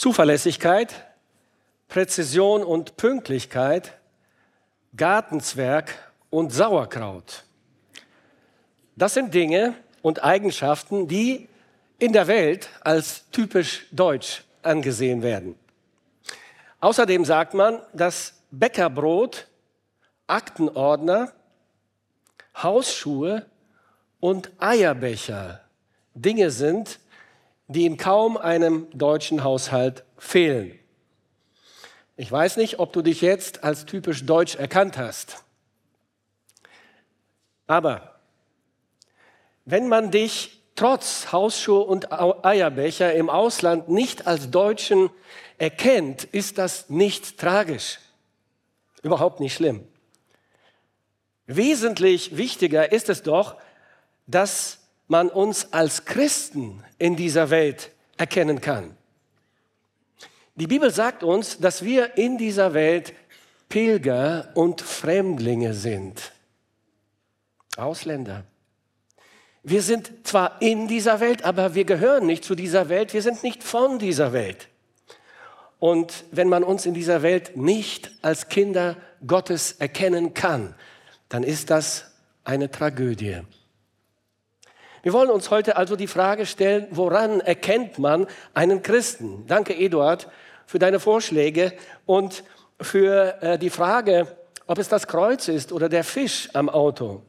Zuverlässigkeit, Präzision und Pünktlichkeit, Gartenzwerg und Sauerkraut. Das sind Dinge und Eigenschaften, die in der Welt als typisch deutsch angesehen werden. Außerdem sagt man, dass Bäckerbrot, Aktenordner, Hausschuhe und Eierbecher Dinge sind, die in kaum einem deutschen Haushalt fehlen. Ich weiß nicht, ob du dich jetzt als typisch deutsch erkannt hast. Aber wenn man dich trotz Hausschuhe und Eierbecher im Ausland nicht als Deutschen erkennt, ist das nicht tragisch. Überhaupt nicht schlimm. Wesentlich wichtiger ist es doch, dass man uns als Christen in dieser Welt erkennen kann. Die Bibel sagt uns, dass wir in dieser Welt Pilger und Fremdlinge sind. Ausländer. Wir sind zwar in dieser Welt, aber wir gehören nicht zu dieser Welt, wir sind nicht von dieser Welt. Und wenn man uns in dieser Welt nicht als Kinder Gottes erkennen kann, dann ist das eine Tragödie. Wir wollen uns heute also die Frage stellen, woran erkennt man einen Christen? Danke, Eduard, für deine Vorschläge und für äh, die Frage, ob es das Kreuz ist oder der Fisch am Auto.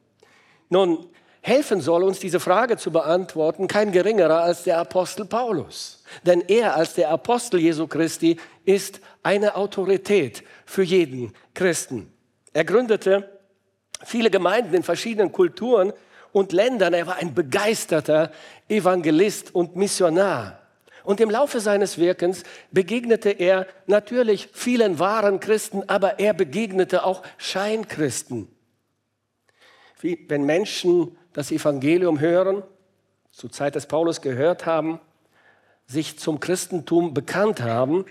Nun, helfen soll uns diese Frage zu beantworten kein geringerer als der Apostel Paulus. Denn er als der Apostel Jesu Christi ist eine Autorität für jeden Christen. Er gründete viele Gemeinden in verschiedenen Kulturen und Ländern. Er war ein begeisterter Evangelist und Missionar. Und im Laufe seines Wirkens begegnete er natürlich vielen wahren Christen, aber er begegnete auch Scheinchristen. Wie wenn Menschen das Evangelium hören, zur Zeit des Paulus gehört haben, sich zum Christentum bekannt haben,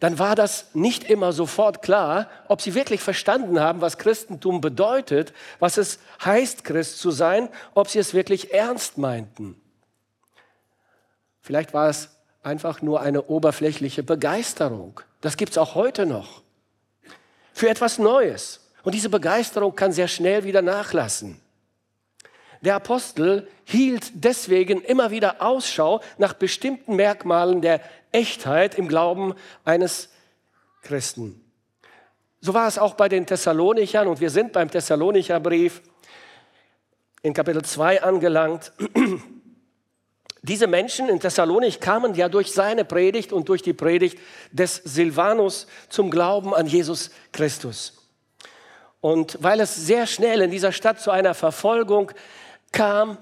dann war das nicht immer sofort klar, ob sie wirklich verstanden haben, was Christentum bedeutet, was es heißt, Christ zu sein, ob sie es wirklich ernst meinten. Vielleicht war es einfach nur eine oberflächliche Begeisterung. Das gibt es auch heute noch. Für etwas Neues. Und diese Begeisterung kann sehr schnell wieder nachlassen. Der Apostel hielt deswegen immer wieder Ausschau nach bestimmten Merkmalen der Echtheit im Glauben eines Christen. So war es auch bei den Thessalonichern und wir sind beim Thessalonicher Brief in Kapitel 2 angelangt. Diese Menschen in Thessalonik kamen ja durch seine Predigt und durch die Predigt des Silvanus zum Glauben an Jesus Christus. Und weil es sehr schnell in dieser Stadt zu einer Verfolgung kam,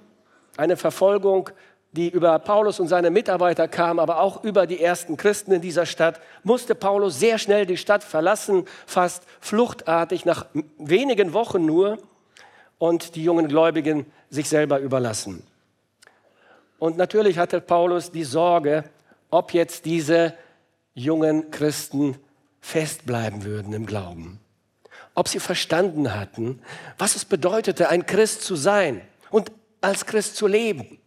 eine Verfolgung, die über Paulus und seine Mitarbeiter kam, aber auch über die ersten Christen in dieser Stadt, musste Paulus sehr schnell die Stadt verlassen, fast fluchtartig, nach wenigen Wochen nur, und die jungen Gläubigen sich selber überlassen. Und natürlich hatte Paulus die Sorge, ob jetzt diese jungen Christen festbleiben würden im Glauben. Ob sie verstanden hatten, was es bedeutete, ein Christ zu sein und als Christ zu leben.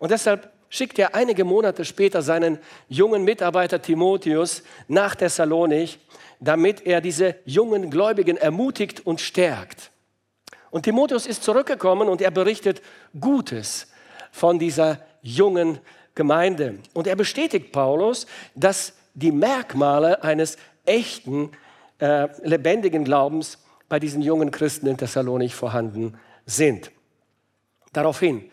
Und deshalb schickt er einige Monate später seinen jungen Mitarbeiter Timotheus nach Thessalonik, damit er diese jungen Gläubigen ermutigt und stärkt. Und Timotheus ist zurückgekommen und er berichtet Gutes von dieser jungen Gemeinde. Und er bestätigt Paulus, dass die Merkmale eines echten, äh, lebendigen Glaubens bei diesen jungen Christen in Thessalonik vorhanden sind. Daraufhin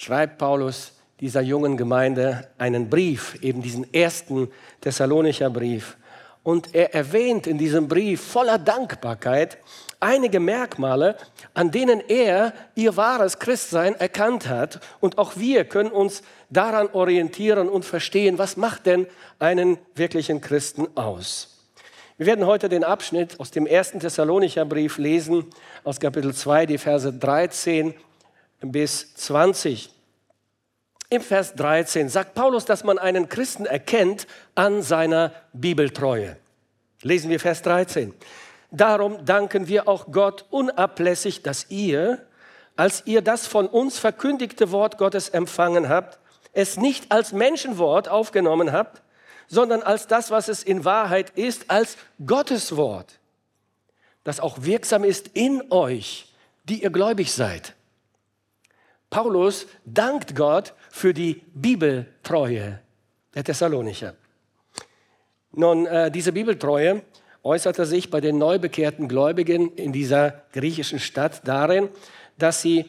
schreibt Paulus dieser jungen Gemeinde einen Brief, eben diesen ersten Thessalonicher Brief. Und er erwähnt in diesem Brief voller Dankbarkeit einige Merkmale, an denen er ihr wahres Christsein erkannt hat. Und auch wir können uns daran orientieren und verstehen, was macht denn einen wirklichen Christen aus. Wir werden heute den Abschnitt aus dem ersten Thessalonicher Brief lesen, aus Kapitel 2, die Verse 13 bis 20. Im Vers 13 sagt Paulus, dass man einen Christen erkennt an seiner Bibeltreue. Lesen wir Vers 13. Darum danken wir auch Gott unablässig, dass ihr, als ihr das von uns verkündigte Wort Gottes empfangen habt, es nicht als Menschenwort aufgenommen habt, sondern als das, was es in Wahrheit ist, als Gottes Wort, das auch wirksam ist in euch, die ihr gläubig seid. Paulus dankt Gott für die Bibeltreue der Thessalonicher. Nun, äh, diese Bibeltreue äußerte sich bei den neu bekehrten Gläubigen in dieser griechischen Stadt darin, dass sie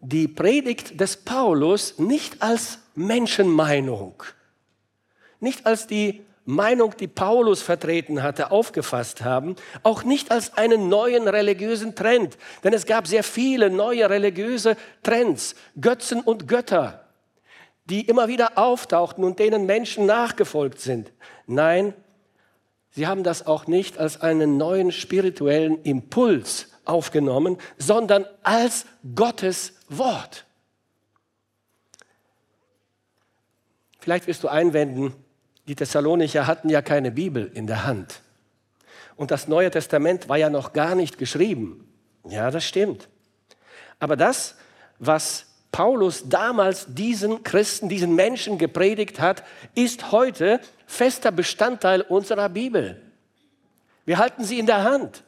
die Predigt des Paulus nicht als Menschenmeinung, nicht als die Meinung, die Paulus vertreten hatte, aufgefasst haben, auch nicht als einen neuen religiösen Trend, denn es gab sehr viele neue religiöse Trends, Götzen und Götter, die immer wieder auftauchten und denen Menschen nachgefolgt sind. Nein, sie haben das auch nicht als einen neuen spirituellen Impuls aufgenommen, sondern als Gottes Wort. Vielleicht wirst du einwenden, die Thessalonicher hatten ja keine Bibel in der Hand. Und das Neue Testament war ja noch gar nicht geschrieben. Ja, das stimmt. Aber das, was Paulus damals diesen Christen, diesen Menschen gepredigt hat, ist heute fester Bestandteil unserer Bibel. Wir halten sie in der Hand.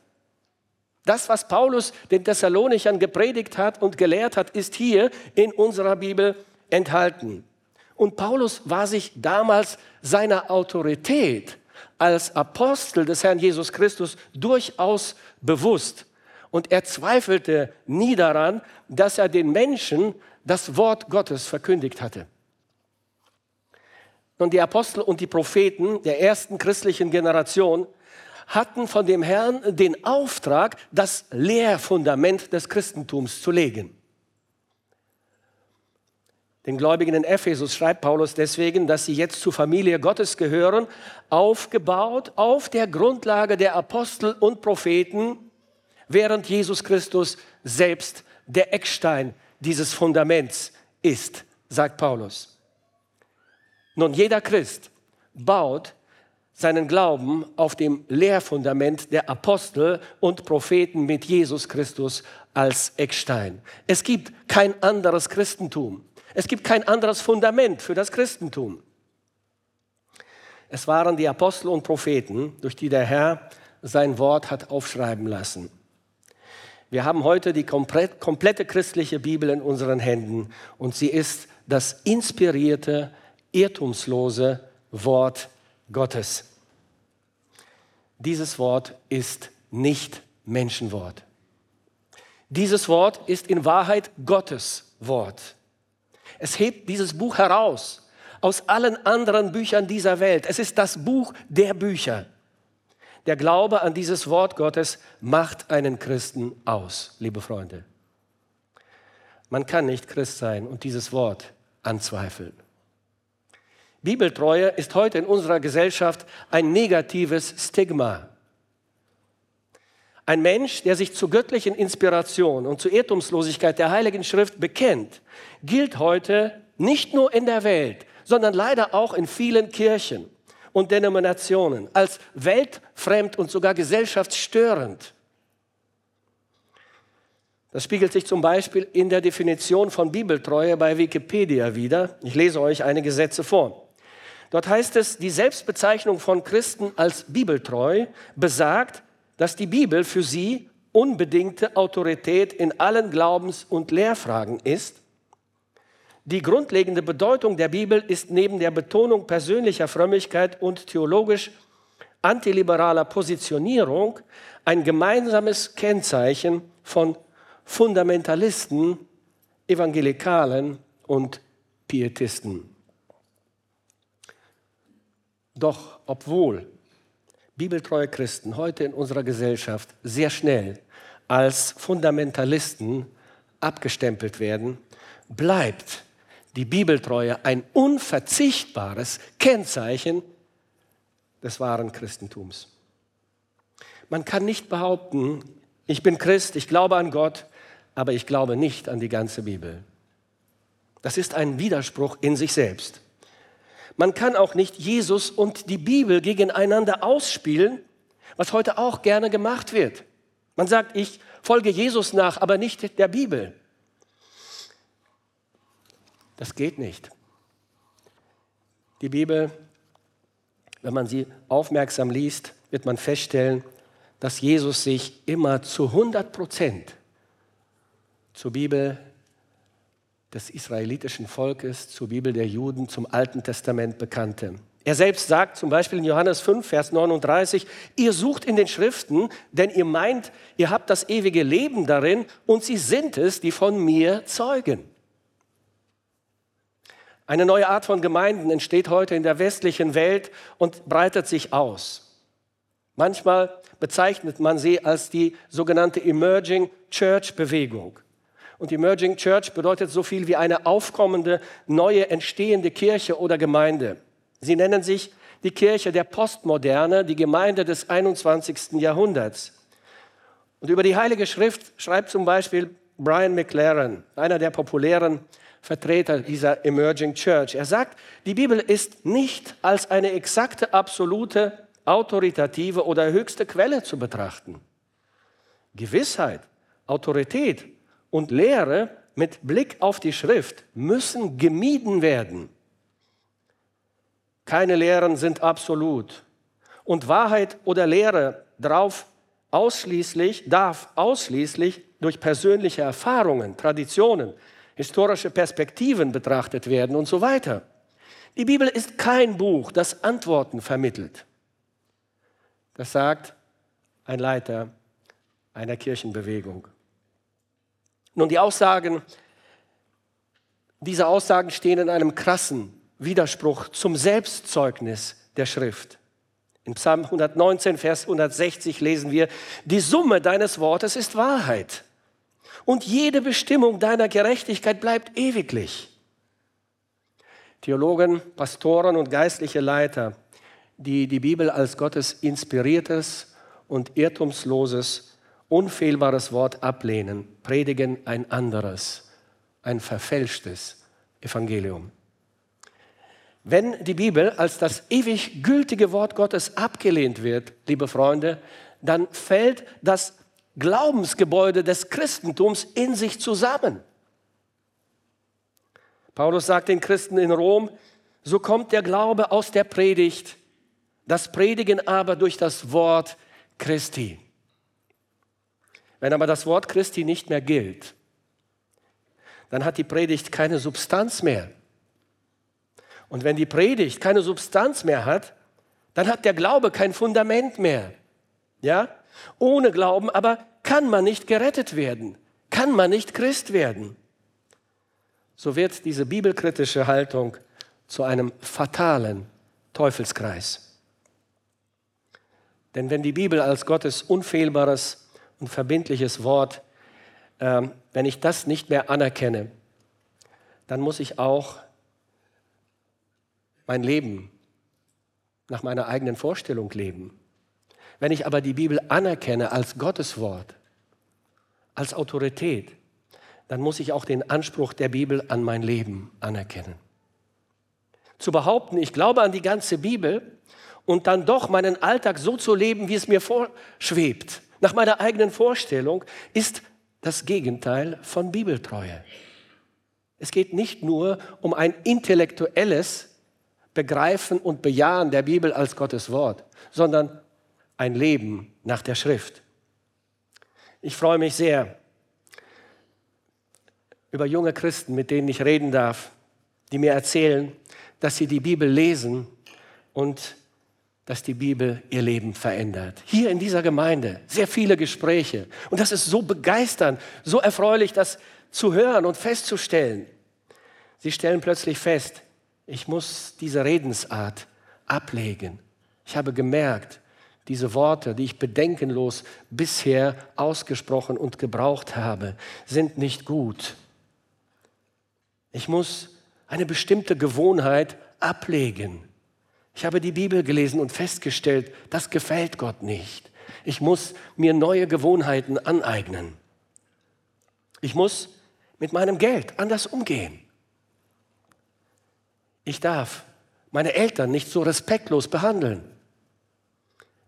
Das, was Paulus den Thessalonichern gepredigt hat und gelehrt hat, ist hier in unserer Bibel enthalten. Und Paulus war sich damals seiner Autorität als Apostel des Herrn Jesus Christus durchaus bewusst. Und er zweifelte nie daran, dass er den Menschen das Wort Gottes verkündigt hatte. Und die Apostel und die Propheten der ersten christlichen Generation hatten von dem Herrn den Auftrag, das Lehrfundament des Christentums zu legen. Den Gläubigen in Ephesus schreibt Paulus deswegen, dass sie jetzt zur Familie Gottes gehören, aufgebaut auf der Grundlage der Apostel und Propheten, während Jesus Christus selbst der Eckstein dieses Fundaments ist, sagt Paulus. Nun, jeder Christ baut seinen Glauben auf dem Lehrfundament der Apostel und Propheten mit Jesus Christus als Eckstein. Es gibt kein anderes Christentum. Es gibt kein anderes Fundament für das Christentum. Es waren die Apostel und Propheten, durch die der Herr sein Wort hat aufschreiben lassen. Wir haben heute die komplette christliche Bibel in unseren Händen und sie ist das inspirierte, irrtumslose Wort Gottes. Dieses Wort ist nicht Menschenwort. Dieses Wort ist in Wahrheit Gottes Wort. Es hebt dieses Buch heraus aus allen anderen Büchern dieser Welt. Es ist das Buch der Bücher. Der Glaube an dieses Wort Gottes macht einen Christen aus, liebe Freunde. Man kann nicht Christ sein und dieses Wort anzweifeln. Bibeltreue ist heute in unserer Gesellschaft ein negatives Stigma. Ein Mensch, der sich zur göttlichen Inspiration und zur Irrtumslosigkeit der Heiligen Schrift bekennt, gilt heute nicht nur in der Welt, sondern leider auch in vielen Kirchen und Denominationen als weltfremd und sogar gesellschaftsstörend. Das spiegelt sich zum Beispiel in der Definition von Bibeltreue bei Wikipedia wieder. Ich lese euch einige Sätze vor. Dort heißt es, die Selbstbezeichnung von Christen als bibeltreu besagt, dass die Bibel für sie unbedingte Autorität in allen Glaubens- und Lehrfragen ist. Die grundlegende Bedeutung der Bibel ist neben der Betonung persönlicher Frömmigkeit und theologisch antiliberaler Positionierung ein gemeinsames Kennzeichen von Fundamentalisten, Evangelikalen und Pietisten. Doch obwohl bibeltreue Christen heute in unserer Gesellschaft sehr schnell als Fundamentalisten abgestempelt werden, bleibt die Bibeltreue ein unverzichtbares Kennzeichen des wahren Christentums. Man kann nicht behaupten, ich bin Christ, ich glaube an Gott, aber ich glaube nicht an die ganze Bibel. Das ist ein Widerspruch in sich selbst. Man kann auch nicht Jesus und die Bibel gegeneinander ausspielen, was heute auch gerne gemacht wird. Man sagt, ich folge Jesus nach, aber nicht der Bibel. Das geht nicht. Die Bibel wenn man sie aufmerksam liest, wird man feststellen, dass Jesus sich immer zu 100 Prozent zur Bibel des israelitischen Volkes, zur Bibel der Juden, zum Alten Testament bekannte. Er selbst sagt zum Beispiel in Johannes 5, Vers 39, ihr sucht in den Schriften, denn ihr meint, ihr habt das ewige Leben darin und sie sind es, die von mir zeugen. Eine neue Art von Gemeinden entsteht heute in der westlichen Welt und breitet sich aus. Manchmal bezeichnet man sie als die sogenannte Emerging Church Bewegung. Und Emerging Church bedeutet so viel wie eine aufkommende, neue, entstehende Kirche oder Gemeinde. Sie nennen sich die Kirche der Postmoderne, die Gemeinde des 21. Jahrhunderts. Und über die Heilige Schrift schreibt zum Beispiel Brian McLaren, einer der populären Vertreter dieser Emerging Church. Er sagt, die Bibel ist nicht als eine exakte, absolute, autoritative oder höchste Quelle zu betrachten. Gewissheit, Autorität und Lehre mit Blick auf die Schrift müssen gemieden werden. Keine Lehren sind absolut. Und Wahrheit oder Lehre drauf ausschließlich, darf ausschließlich durch persönliche Erfahrungen, Traditionen, historische Perspektiven betrachtet werden und so weiter. Die Bibel ist kein Buch, das Antworten vermittelt. Das sagt ein Leiter einer Kirchenbewegung. Nun, die Aussagen, diese Aussagen stehen in einem krassen Widerspruch zum Selbstzeugnis der Schrift. In Psalm 119, Vers 160 lesen wir, die Summe deines Wortes ist Wahrheit und jede Bestimmung deiner Gerechtigkeit bleibt ewiglich. Theologen, Pastoren und geistliche Leiter, die die Bibel als Gottes inspiriertes und irrtumsloses, unfehlbares Wort ablehnen, predigen ein anderes, ein verfälschtes Evangelium. Wenn die Bibel als das ewig gültige Wort Gottes abgelehnt wird, liebe Freunde, dann fällt das Glaubensgebäude des Christentums in sich zusammen. Paulus sagt den Christen in Rom, so kommt der Glaube aus der Predigt, das Predigen aber durch das Wort Christi. Wenn aber das Wort Christi nicht mehr gilt, dann hat die Predigt keine Substanz mehr. Und wenn die Predigt keine Substanz mehr hat, dann hat der Glaube kein Fundament mehr. Ja? Ohne Glauben aber kann man nicht gerettet werden, kann man nicht Christ werden. So wird diese bibelkritische Haltung zu einem fatalen Teufelskreis. Denn wenn die Bibel als Gottes unfehlbares und verbindliches Wort, äh, wenn ich das nicht mehr anerkenne, dann muss ich auch mein Leben nach meiner eigenen Vorstellung leben. Wenn ich aber die Bibel anerkenne als Gottes Wort, als Autorität, dann muss ich auch den Anspruch der Bibel an mein Leben anerkennen. Zu behaupten, ich glaube an die ganze Bibel und dann doch meinen Alltag so zu leben, wie es mir vorschwebt, nach meiner eigenen Vorstellung, ist das Gegenteil von Bibeltreue. Es geht nicht nur um ein intellektuelles Begreifen und Bejahen der Bibel als Gottes Wort, sondern ein Leben nach der Schrift. Ich freue mich sehr über junge Christen, mit denen ich reden darf, die mir erzählen, dass sie die Bibel lesen und dass die Bibel ihr Leben verändert. Hier in dieser Gemeinde sehr viele Gespräche. Und das ist so begeisternd, so erfreulich, das zu hören und festzustellen. Sie stellen plötzlich fest, ich muss diese Redensart ablegen. Ich habe gemerkt, diese Worte, die ich bedenkenlos bisher ausgesprochen und gebraucht habe, sind nicht gut. Ich muss eine bestimmte Gewohnheit ablegen. Ich habe die Bibel gelesen und festgestellt, das gefällt Gott nicht. Ich muss mir neue Gewohnheiten aneignen. Ich muss mit meinem Geld anders umgehen. Ich darf meine Eltern nicht so respektlos behandeln.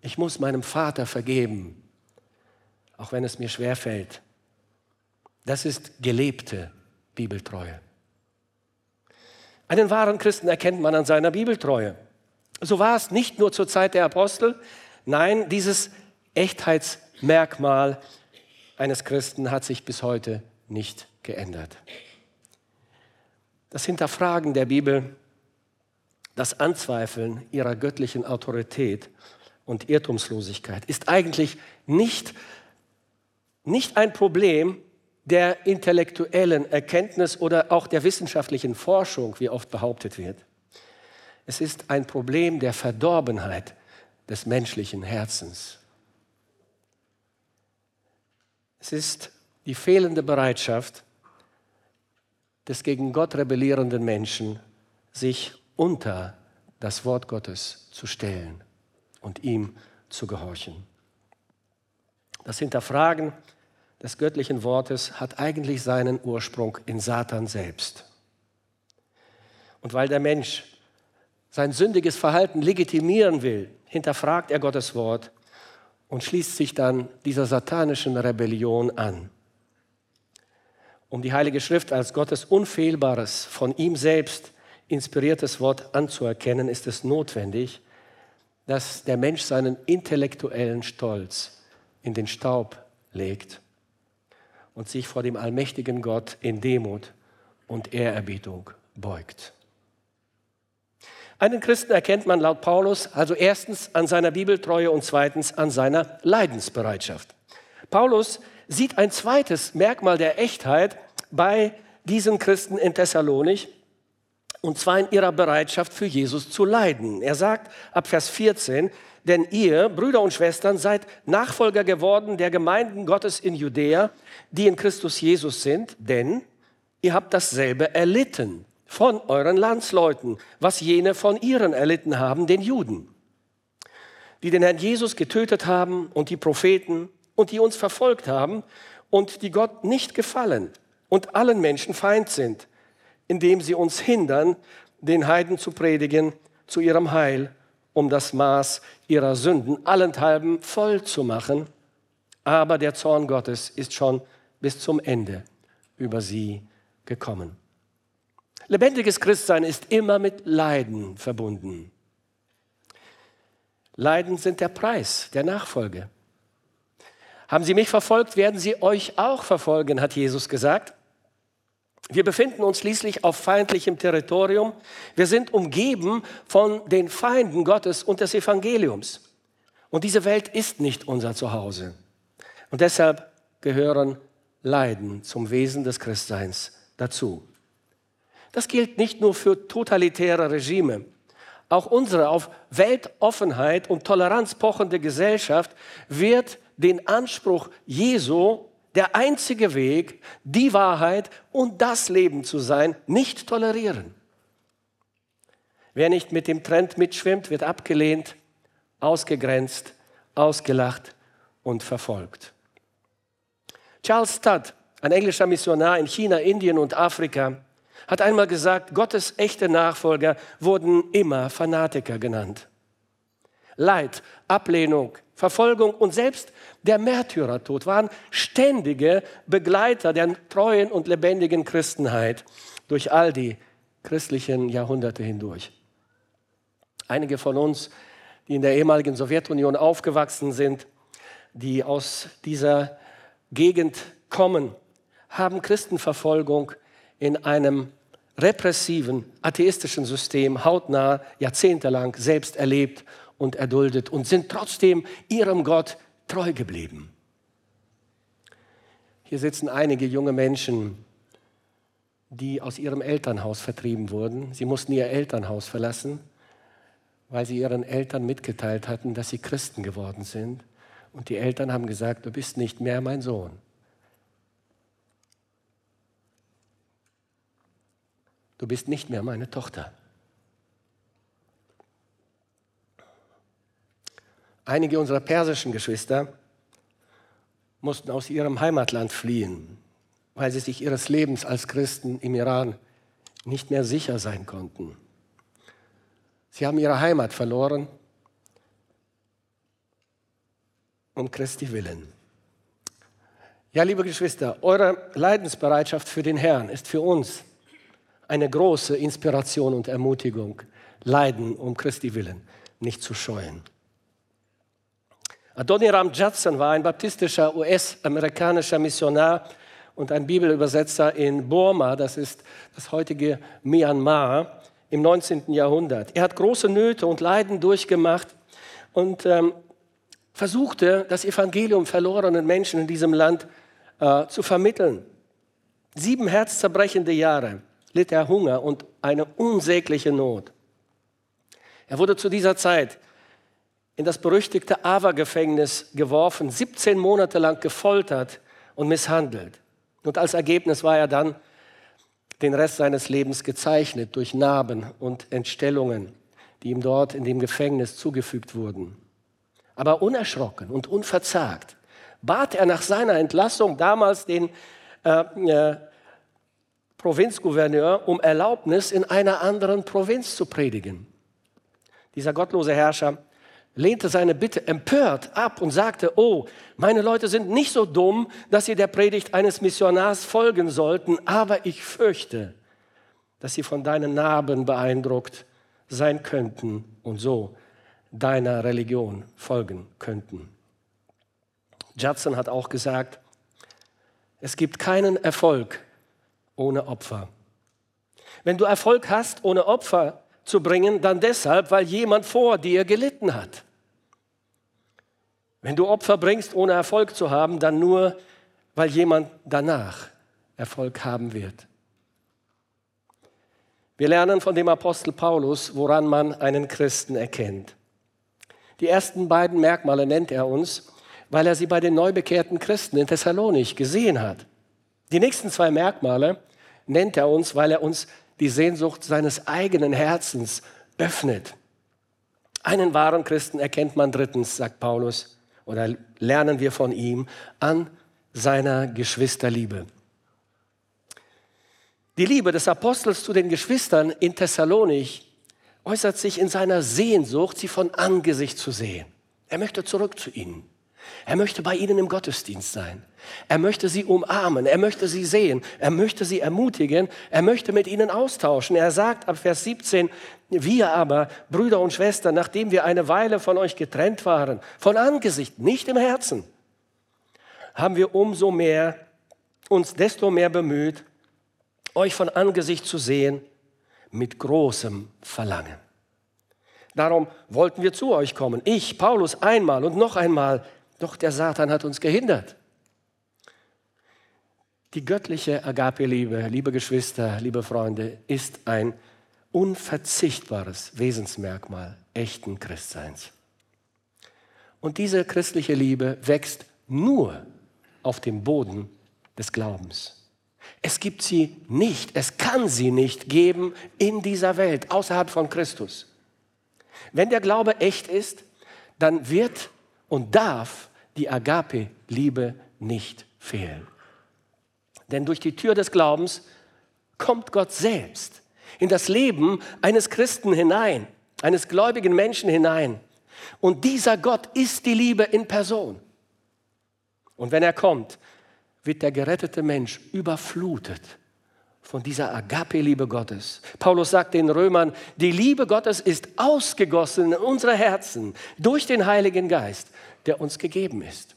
Ich muss meinem Vater vergeben, auch wenn es mir schwer fällt. Das ist gelebte Bibeltreue. Einen wahren Christen erkennt man an seiner Bibeltreue. So war es nicht nur zur Zeit der Apostel, nein, dieses Echtheitsmerkmal eines Christen hat sich bis heute nicht geändert. Das Hinterfragen der Bibel, das Anzweifeln ihrer göttlichen Autorität und Irrtumslosigkeit ist eigentlich nicht, nicht ein Problem der intellektuellen Erkenntnis oder auch der wissenschaftlichen Forschung, wie oft behauptet wird. Es ist ein Problem der Verdorbenheit des menschlichen Herzens. Es ist die fehlende Bereitschaft des gegen Gott rebellierenden Menschen, sich unter das Wort Gottes zu stellen und ihm zu gehorchen. Das Hinterfragen des göttlichen Wortes hat eigentlich seinen Ursprung in Satan selbst. Und weil der Mensch sein sündiges Verhalten legitimieren will, hinterfragt er Gottes Wort und schließt sich dann dieser satanischen Rebellion an. Um die Heilige Schrift als Gottes unfehlbares, von ihm selbst inspiriertes Wort anzuerkennen, ist es notwendig, dass der Mensch seinen intellektuellen Stolz in den Staub legt und sich vor dem allmächtigen Gott in Demut und Ehrerbietung beugt. Einen Christen erkennt man laut Paulus also erstens an seiner Bibeltreue und zweitens an seiner Leidensbereitschaft. Paulus sieht ein zweites Merkmal der Echtheit bei diesen Christen in Thessalonich, und zwar in ihrer Bereitschaft für Jesus zu leiden. Er sagt ab Vers 14, denn ihr, Brüder und Schwestern, seid Nachfolger geworden der Gemeinden Gottes in Judäa, die in Christus Jesus sind, denn ihr habt dasselbe erlitten von euren Landsleuten, was jene von ihren erlitten haben, den Juden, die den Herrn Jesus getötet haben und die Propheten und die uns verfolgt haben und die Gott nicht gefallen und allen Menschen Feind sind, indem sie uns hindern, den Heiden zu predigen zu ihrem Heil, um das Maß ihrer Sünden allenthalben voll zu machen. Aber der Zorn Gottes ist schon bis zum Ende über sie gekommen. Lebendiges Christsein ist immer mit Leiden verbunden. Leiden sind der Preis der Nachfolge. Haben Sie mich verfolgt, werden Sie euch auch verfolgen, hat Jesus gesagt. Wir befinden uns schließlich auf feindlichem Territorium. Wir sind umgeben von den Feinden Gottes und des Evangeliums. Und diese Welt ist nicht unser Zuhause. Und deshalb gehören Leiden zum Wesen des Christseins dazu. Das gilt nicht nur für totalitäre Regime. Auch unsere auf Weltoffenheit und Toleranz pochende Gesellschaft wird den Anspruch Jesu, der einzige Weg, die Wahrheit und das Leben zu sein, nicht tolerieren. Wer nicht mit dem Trend mitschwimmt, wird abgelehnt, ausgegrenzt, ausgelacht und verfolgt. Charles Studd, ein englischer Missionar in China, Indien und Afrika, hat einmal gesagt, Gottes echte Nachfolger wurden immer Fanatiker genannt. Leid, Ablehnung, Verfolgung und selbst der Märtyrertod waren ständige Begleiter der treuen und lebendigen Christenheit durch all die christlichen Jahrhunderte hindurch. Einige von uns, die in der ehemaligen Sowjetunion aufgewachsen sind, die aus dieser Gegend kommen, haben Christenverfolgung in einem repressiven, atheistischen System hautnah jahrzehntelang selbst erlebt und erduldet und sind trotzdem ihrem Gott treu geblieben. Hier sitzen einige junge Menschen, die aus ihrem Elternhaus vertrieben wurden. Sie mussten ihr Elternhaus verlassen, weil sie ihren Eltern mitgeteilt hatten, dass sie Christen geworden sind. Und die Eltern haben gesagt, du bist nicht mehr mein Sohn. Du bist nicht mehr meine Tochter. Einige unserer persischen Geschwister mussten aus ihrem Heimatland fliehen, weil sie sich ihres Lebens als Christen im Iran nicht mehr sicher sein konnten. Sie haben ihre Heimat verloren um Christi willen. Ja, liebe Geschwister, eure Leidensbereitschaft für den Herrn ist für uns eine große Inspiration und Ermutigung. Leiden um Christi willen nicht zu scheuen. Adoniram Judson war ein baptistischer US-amerikanischer Missionar und ein Bibelübersetzer in Burma, das ist das heutige Myanmar im 19. Jahrhundert. Er hat große Nöte und Leiden durchgemacht und ähm, versuchte, das Evangelium verlorenen Menschen in diesem Land äh, zu vermitteln. Sieben herzzerbrechende Jahre litt er Hunger und eine unsägliche Not. Er wurde zu dieser Zeit in das berüchtigte Ava-Gefängnis geworfen, 17 Monate lang gefoltert und misshandelt. Und als Ergebnis war er dann den Rest seines Lebens gezeichnet durch Narben und Entstellungen, die ihm dort in dem Gefängnis zugefügt wurden. Aber unerschrocken und unverzagt bat er nach seiner Entlassung damals den äh, äh, Provinzgouverneur um Erlaubnis, in einer anderen Provinz zu predigen. Dieser gottlose Herrscher lehnte seine Bitte empört ab und sagte, oh, meine Leute sind nicht so dumm, dass sie der Predigt eines Missionars folgen sollten, aber ich fürchte, dass sie von deinen Narben beeindruckt sein könnten und so deiner Religion folgen könnten. Judson hat auch gesagt, es gibt keinen Erfolg ohne Opfer. Wenn du Erfolg hast, ohne Opfer zu bringen, dann deshalb, weil jemand vor dir gelitten hat. Wenn du Opfer bringst, ohne Erfolg zu haben, dann nur, weil jemand danach Erfolg haben wird. Wir lernen von dem Apostel Paulus, woran man einen Christen erkennt. Die ersten beiden Merkmale nennt er uns, weil er sie bei den neubekehrten Christen in Thessalonich gesehen hat. Die nächsten zwei Merkmale nennt er uns, weil er uns die Sehnsucht seines eigenen Herzens öffnet. Einen wahren Christen erkennt man drittens, sagt Paulus, oder lernen wir von ihm, an seiner Geschwisterliebe. Die Liebe des Apostels zu den Geschwistern in Thessalonich äußert sich in seiner Sehnsucht, sie von Angesicht zu sehen. Er möchte zurück zu ihnen. Er möchte bei ihnen im Gottesdienst sein. Er möchte sie umarmen. Er möchte sie sehen. Er möchte sie ermutigen. Er möchte mit ihnen austauschen. Er sagt ab Vers 17, wir aber, Brüder und Schwestern, nachdem wir eine Weile von euch getrennt waren, von Angesicht, nicht im Herzen, haben wir umso mehr, uns desto mehr bemüht, euch von Angesicht zu sehen, mit großem Verlangen. Darum wollten wir zu euch kommen. Ich, Paulus, einmal und noch einmal, doch der Satan hat uns gehindert. Die göttliche Agape-Liebe, liebe Geschwister, liebe Freunde, ist ein unverzichtbares Wesensmerkmal echten Christseins. Und diese christliche Liebe wächst nur auf dem Boden des Glaubens. Es gibt sie nicht, es kann sie nicht geben in dieser Welt, außerhalb von Christus. Wenn der Glaube echt ist, dann wird und darf die Agape-Liebe nicht fehlen. Denn durch die Tür des Glaubens kommt Gott selbst in das Leben eines Christen hinein, eines gläubigen Menschen hinein. Und dieser Gott ist die Liebe in Person. Und wenn er kommt, wird der gerettete Mensch überflutet von dieser Agape-Liebe Gottes. Paulus sagt den Römern, die Liebe Gottes ist ausgegossen in unsere Herzen durch den Heiligen Geist, der uns gegeben ist.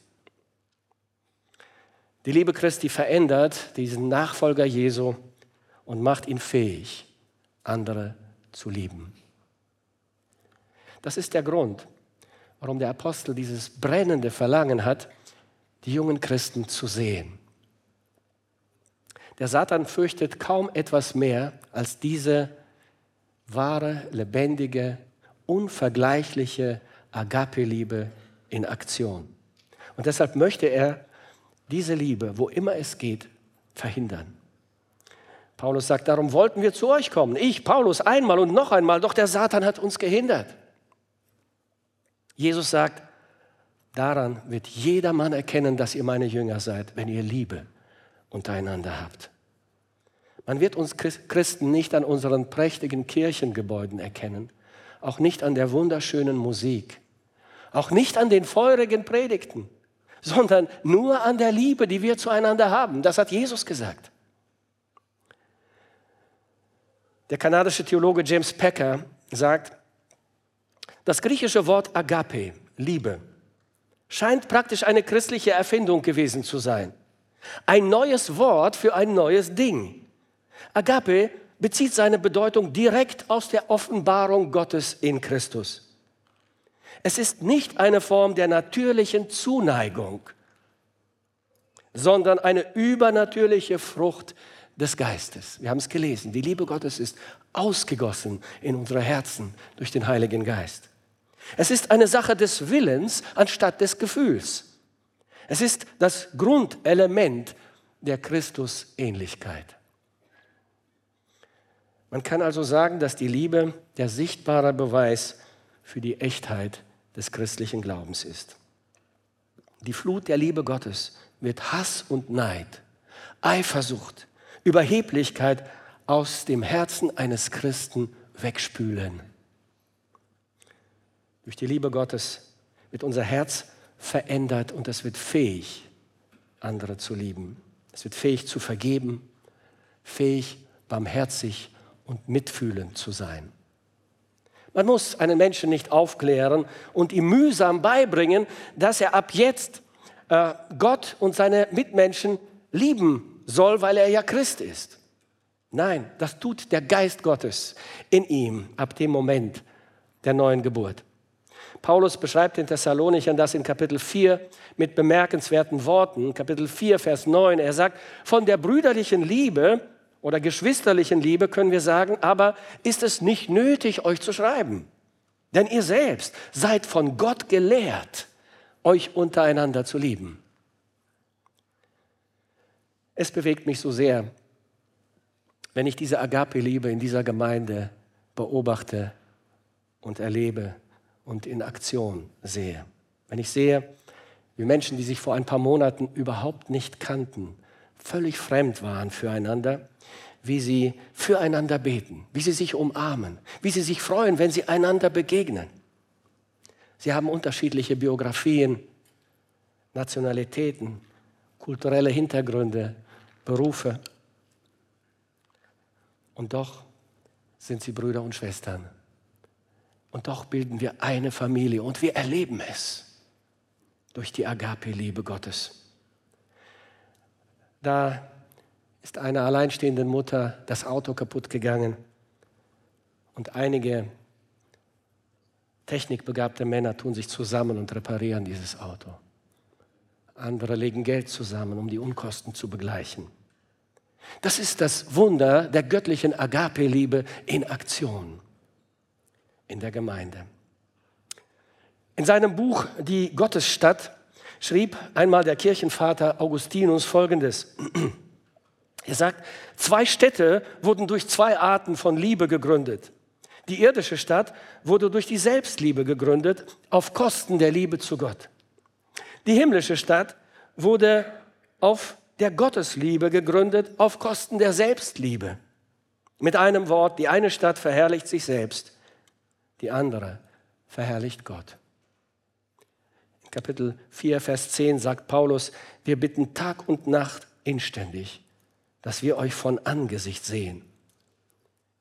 Die Liebe Christi verändert diesen Nachfolger Jesu und macht ihn fähig, andere zu lieben. Das ist der Grund, warum der Apostel dieses brennende Verlangen hat, die jungen Christen zu sehen. Der Satan fürchtet kaum etwas mehr als diese wahre, lebendige, unvergleichliche Agape-Liebe in Aktion. Und deshalb möchte er diese Liebe, wo immer es geht, verhindern. Paulus sagt, darum wollten wir zu euch kommen. Ich, Paulus, einmal und noch einmal, doch der Satan hat uns gehindert. Jesus sagt, daran wird jeder Mann erkennen, dass ihr meine Jünger seid, wenn ihr Liebe untereinander habt. Man wird uns Christen nicht an unseren prächtigen Kirchengebäuden erkennen, auch nicht an der wunderschönen Musik, auch nicht an den feurigen Predigten, sondern nur an der Liebe, die wir zueinander haben. Das hat Jesus gesagt. Der kanadische Theologe James Packer sagt, das griechische Wort Agape, Liebe, scheint praktisch eine christliche Erfindung gewesen zu sein. Ein neues Wort für ein neues Ding. Agape bezieht seine Bedeutung direkt aus der Offenbarung Gottes in Christus. Es ist nicht eine Form der natürlichen Zuneigung, sondern eine übernatürliche Frucht des Geistes. Wir haben es gelesen. Die Liebe Gottes ist ausgegossen in unsere Herzen durch den Heiligen Geist. Es ist eine Sache des Willens anstatt des Gefühls. Es ist das Grundelement der Christusähnlichkeit. Man kann also sagen, dass die Liebe der sichtbare Beweis für die Echtheit des christlichen Glaubens ist. Die Flut der Liebe Gottes wird Hass und Neid, Eifersucht, Überheblichkeit aus dem Herzen eines Christen wegspülen. Durch die Liebe Gottes wird unser Herz verändert und es wird fähig, andere zu lieben. Es wird fähig zu vergeben, fähig, barmherzig und mitfühlend zu sein. Man muss einen Menschen nicht aufklären und ihm mühsam beibringen, dass er ab jetzt äh, Gott und seine Mitmenschen lieben soll, weil er ja Christ ist. Nein, das tut der Geist Gottes in ihm ab dem Moment der neuen Geburt. Paulus beschreibt den Thessalonichern das in Kapitel 4 mit bemerkenswerten Worten. Kapitel 4, Vers 9. Er sagt, von der brüderlichen Liebe oder geschwisterlichen Liebe können wir sagen, aber ist es nicht nötig, euch zu schreiben. Denn ihr selbst seid von Gott gelehrt, euch untereinander zu lieben. Es bewegt mich so sehr, wenn ich diese Agape-Liebe in dieser Gemeinde beobachte und erlebe und in Aktion sehe. Wenn ich sehe, wie Menschen, die sich vor ein paar Monaten überhaupt nicht kannten, völlig fremd waren füreinander, wie sie füreinander beten, wie sie sich umarmen, wie sie sich freuen, wenn sie einander begegnen. Sie haben unterschiedliche Biografien, Nationalitäten, kulturelle Hintergründe, Berufe. Und doch sind sie Brüder und Schwestern. Und doch bilden wir eine Familie und wir erleben es durch die Agape-Liebe Gottes. Da ist einer alleinstehenden Mutter das Auto kaputt gegangen und einige technikbegabte Männer tun sich zusammen und reparieren dieses Auto. Andere legen Geld zusammen, um die Unkosten zu begleichen. Das ist das Wunder der göttlichen Agape-Liebe in Aktion in der Gemeinde. In seinem Buch Die Gottesstadt schrieb einmal der Kirchenvater Augustinus Folgendes. Er sagt, zwei Städte wurden durch zwei Arten von Liebe gegründet. Die irdische Stadt wurde durch die Selbstliebe gegründet, auf Kosten der Liebe zu Gott. Die himmlische Stadt wurde auf der Gottesliebe gegründet, auf Kosten der Selbstliebe. Mit einem Wort, die eine Stadt verherrlicht sich selbst, die andere verherrlicht Gott. Kapitel 4, Vers 10 sagt Paulus, wir bitten Tag und Nacht inständig, dass wir euch von Angesicht sehen.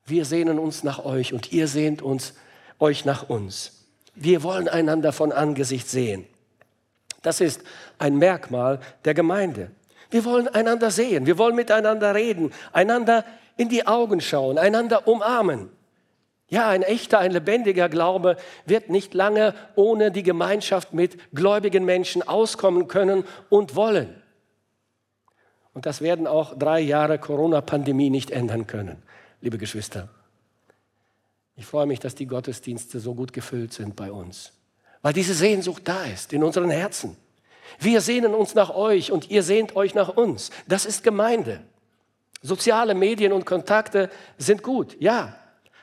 Wir sehnen uns nach euch und ihr sehnt uns, euch nach uns. Wir wollen einander von Angesicht sehen. Das ist ein Merkmal der Gemeinde. Wir wollen einander sehen, wir wollen miteinander reden, einander in die Augen schauen, einander umarmen. Ja, ein echter, ein lebendiger Glaube wird nicht lange ohne die Gemeinschaft mit gläubigen Menschen auskommen können und wollen. Und das werden auch drei Jahre Corona-Pandemie nicht ändern können, liebe Geschwister. Ich freue mich, dass die Gottesdienste so gut gefüllt sind bei uns, weil diese Sehnsucht da ist in unseren Herzen. Wir sehnen uns nach euch und ihr sehnt euch nach uns. Das ist Gemeinde. Soziale Medien und Kontakte sind gut, ja,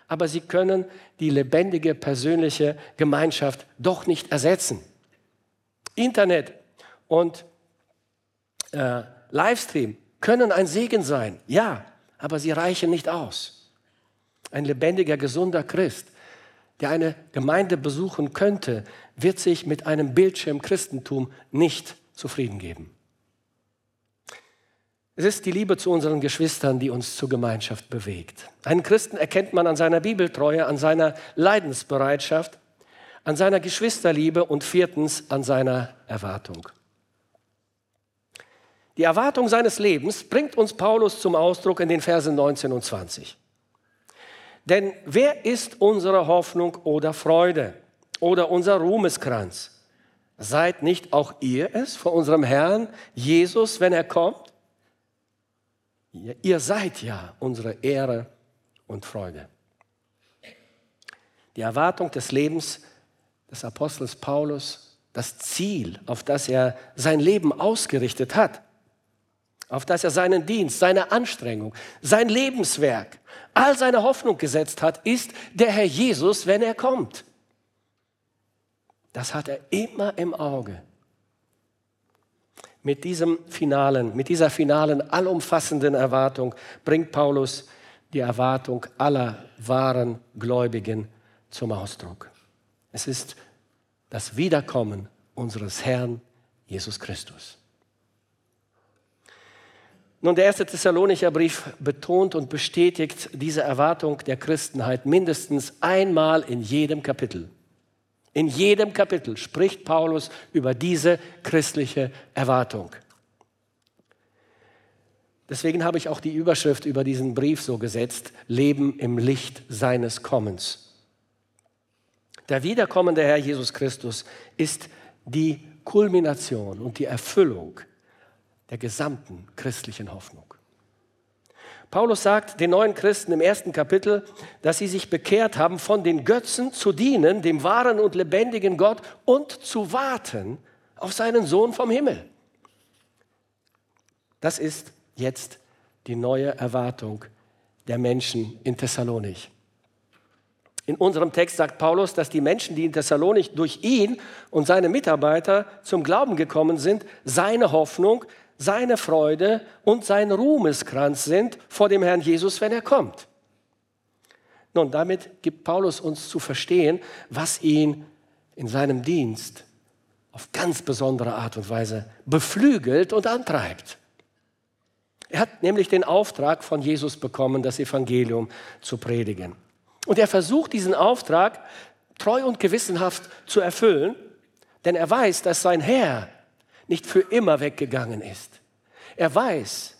aber sie können die lebendige persönliche Gemeinschaft doch nicht ersetzen. Internet und äh, Livestream können ein Segen sein, ja, aber sie reichen nicht aus. Ein lebendiger, gesunder Christ, der eine Gemeinde besuchen könnte, wird sich mit einem Bildschirm Christentum nicht zufrieden geben. Es ist die Liebe zu unseren Geschwistern, die uns zur Gemeinschaft bewegt. Einen Christen erkennt man an seiner Bibeltreue, an seiner Leidensbereitschaft, an seiner Geschwisterliebe und viertens an seiner Erwartung. Die Erwartung seines Lebens bringt uns Paulus zum Ausdruck in den Versen 19 und 20. Denn wer ist unsere Hoffnung oder Freude oder unser Ruhmeskranz? Seid nicht auch ihr es vor unserem Herrn Jesus, wenn er kommt? Ihr seid ja unsere Ehre und Freude. Die Erwartung des Lebens des Apostels Paulus, das Ziel, auf das er sein Leben ausgerichtet hat, auf das er seinen Dienst, seine Anstrengung, sein Lebenswerk, all seine Hoffnung gesetzt hat, ist der Herr Jesus, wenn er kommt. Das hat er immer im Auge mit diesem finalen, mit dieser finalen, allumfassenden Erwartung bringt Paulus die Erwartung aller wahren Gläubigen zum Ausdruck. Es ist das Wiederkommen unseres Herrn Jesus Christus. Nun, der erste Thessalonicher Brief betont und bestätigt diese Erwartung der Christenheit mindestens einmal in jedem Kapitel. In jedem Kapitel spricht Paulus über diese christliche Erwartung. Deswegen habe ich auch die Überschrift über diesen Brief so gesetzt, Leben im Licht seines Kommens. Der wiederkommende Herr Jesus Christus ist die Kulmination und die Erfüllung der gesamten christlichen Hoffnung. Paulus sagt den neuen Christen im ersten Kapitel, dass sie sich bekehrt haben, von den Götzen zu dienen, dem wahren und lebendigen Gott und zu warten auf seinen Sohn vom Himmel. Das ist jetzt die neue Erwartung der Menschen in Thessalonich. In unserem Text sagt Paulus, dass die Menschen, die in Thessalonich durch ihn und seine Mitarbeiter zum Glauben gekommen sind, seine Hoffnung, seine Freude und sein Ruhmeskranz sind vor dem Herrn Jesus, wenn er kommt. Nun, damit gibt Paulus uns zu verstehen, was ihn in seinem Dienst auf ganz besondere Art und Weise beflügelt und antreibt. Er hat nämlich den Auftrag von Jesus bekommen, das Evangelium zu predigen. Und er versucht diesen Auftrag treu und gewissenhaft zu erfüllen, denn er weiß, dass sein Herr nicht für immer weggegangen ist. Er weiß,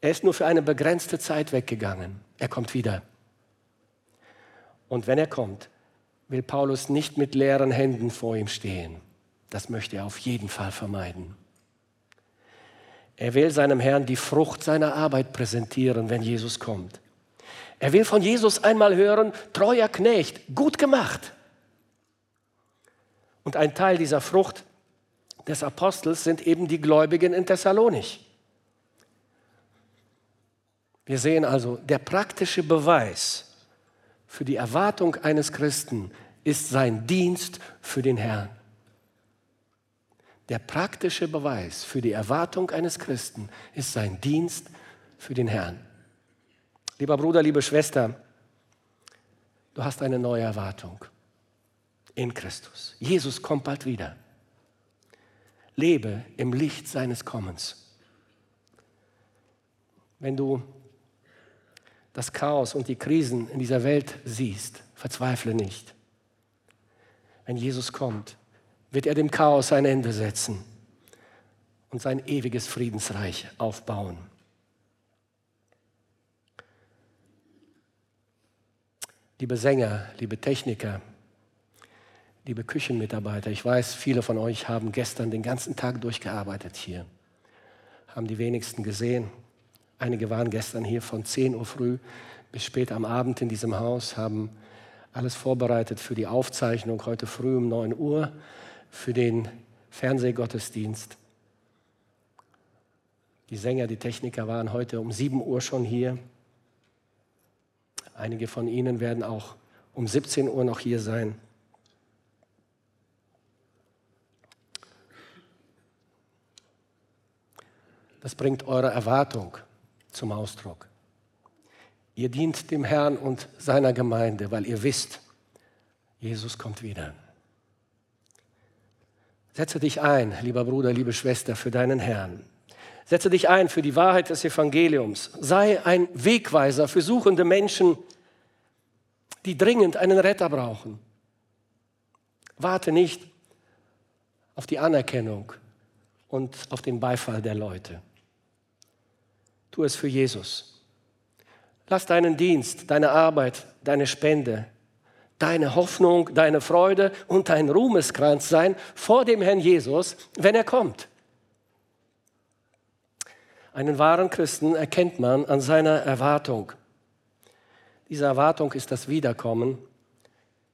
er ist nur für eine begrenzte Zeit weggegangen. Er kommt wieder. Und wenn er kommt, will Paulus nicht mit leeren Händen vor ihm stehen. Das möchte er auf jeden Fall vermeiden. Er will seinem Herrn die Frucht seiner Arbeit präsentieren, wenn Jesus kommt. Er will von Jesus einmal hören, treuer Knecht, gut gemacht. Und ein Teil dieser Frucht des Apostels sind eben die Gläubigen in Thessalonich. Wir sehen also, der praktische Beweis für die Erwartung eines Christen ist sein Dienst für den Herrn. Der praktische Beweis für die Erwartung eines Christen ist sein Dienst für den Herrn. Lieber Bruder, liebe Schwester, du hast eine neue Erwartung in Christus. Jesus kommt bald wieder lebe im Licht seines Kommens. Wenn du das Chaos und die Krisen in dieser Welt siehst, verzweifle nicht. Wenn Jesus kommt, wird er dem Chaos ein Ende setzen und sein ewiges Friedensreich aufbauen. Liebe Sänger, liebe Techniker, liebe Küchenmitarbeiter, ich weiß, viele von euch haben gestern den ganzen Tag durchgearbeitet hier, haben die wenigsten gesehen. Einige waren gestern hier von 10 Uhr früh bis spät am Abend in diesem Haus, haben alles vorbereitet für die Aufzeichnung heute früh um 9 Uhr, für den Fernsehgottesdienst. Die Sänger, die Techniker waren heute um 7 Uhr schon hier. Einige von ihnen werden auch um 17 Uhr noch hier sein. Das bringt eure Erwartung zum Ausdruck. Ihr dient dem Herrn und seiner Gemeinde, weil ihr wisst, Jesus kommt wieder. Setze dich ein, lieber Bruder, liebe Schwester, für deinen Herrn. Setze dich ein für die Wahrheit des Evangeliums. Sei ein Wegweiser für suchende Menschen, die dringend einen Retter brauchen. Warte nicht auf die Anerkennung und auf den Beifall der Leute. Tu es für Jesus. Lass deinen Dienst, deine Arbeit, deine Spende, deine Hoffnung, deine Freude und dein Ruhmeskranz sein vor dem Herrn Jesus, wenn er kommt. Einen wahren Christen erkennt man an seiner Erwartung. Diese Erwartung ist das Wiederkommen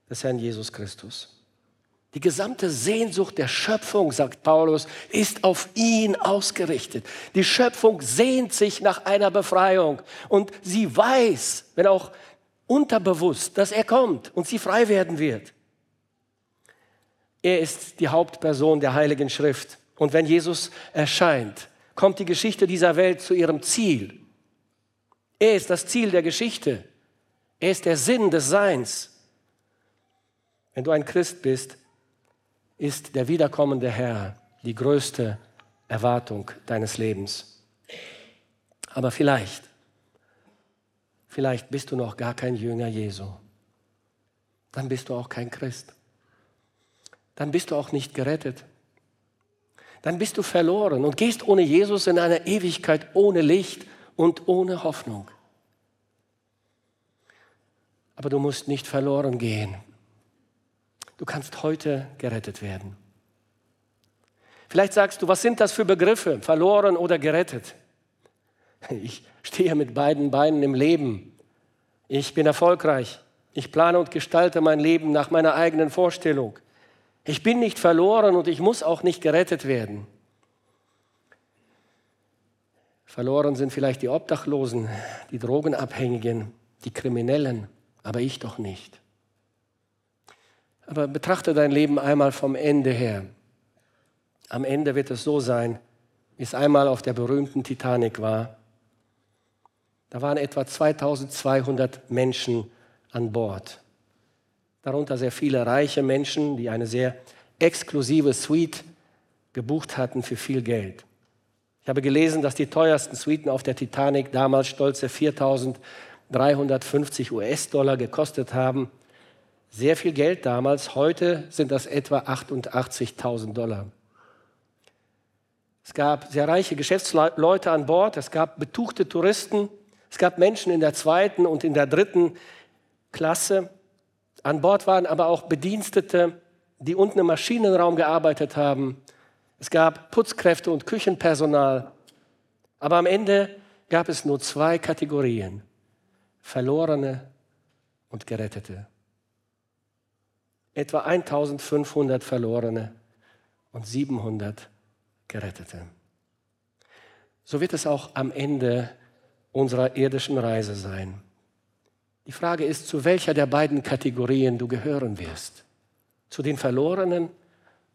des Herrn Jesus Christus. Die gesamte Sehnsucht der Schöpfung, sagt Paulus, ist auf ihn ausgerichtet. Die Schöpfung sehnt sich nach einer Befreiung und sie weiß, wenn auch unterbewusst, dass er kommt und sie frei werden wird. Er ist die Hauptperson der Heiligen Schrift. Und wenn Jesus erscheint, kommt die Geschichte dieser Welt zu ihrem Ziel. Er ist das Ziel der Geschichte. Er ist der Sinn des Seins. Wenn du ein Christ bist, ist der wiederkommende Herr die größte Erwartung deines Lebens. Aber vielleicht, vielleicht bist du noch gar kein Jünger Jesu. Dann bist du auch kein Christ. Dann bist du auch nicht gerettet dann bist du verloren und gehst ohne Jesus in eine Ewigkeit ohne Licht und ohne Hoffnung. Aber du musst nicht verloren gehen. Du kannst heute gerettet werden. Vielleicht sagst du, was sind das für Begriffe, verloren oder gerettet? Ich stehe mit beiden Beinen im Leben. Ich bin erfolgreich. Ich plane und gestalte mein Leben nach meiner eigenen Vorstellung. Ich bin nicht verloren und ich muss auch nicht gerettet werden. Verloren sind vielleicht die Obdachlosen, die Drogenabhängigen, die Kriminellen, aber ich doch nicht. Aber betrachte dein Leben einmal vom Ende her. Am Ende wird es so sein, wie es einmal auf der berühmten Titanic war. Da waren etwa 2200 Menschen an Bord darunter sehr viele reiche Menschen, die eine sehr exklusive Suite gebucht hatten für viel Geld. Ich habe gelesen, dass die teuersten Suiten auf der Titanic damals stolze 4.350 US-Dollar gekostet haben. Sehr viel Geld damals. Heute sind das etwa 88.000 Dollar. Es gab sehr reiche Geschäftsleute an Bord. Es gab betuchte Touristen. Es gab Menschen in der zweiten und in der dritten Klasse. An Bord waren aber auch Bedienstete, die unten im Maschinenraum gearbeitet haben. Es gab Putzkräfte und Küchenpersonal. Aber am Ende gab es nur zwei Kategorien, Verlorene und Gerettete. Etwa 1500 Verlorene und 700 Gerettete. So wird es auch am Ende unserer irdischen Reise sein. Die Frage ist, zu welcher der beiden Kategorien du gehören wirst. Zu den Verlorenen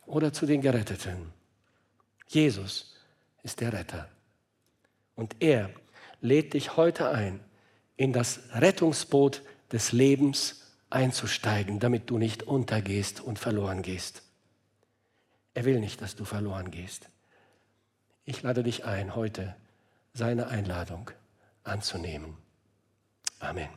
oder zu den Geretteten. Jesus ist der Retter. Und er lädt dich heute ein, in das Rettungsboot des Lebens einzusteigen, damit du nicht untergehst und verloren gehst. Er will nicht, dass du verloren gehst. Ich lade dich ein, heute seine Einladung anzunehmen. Amen.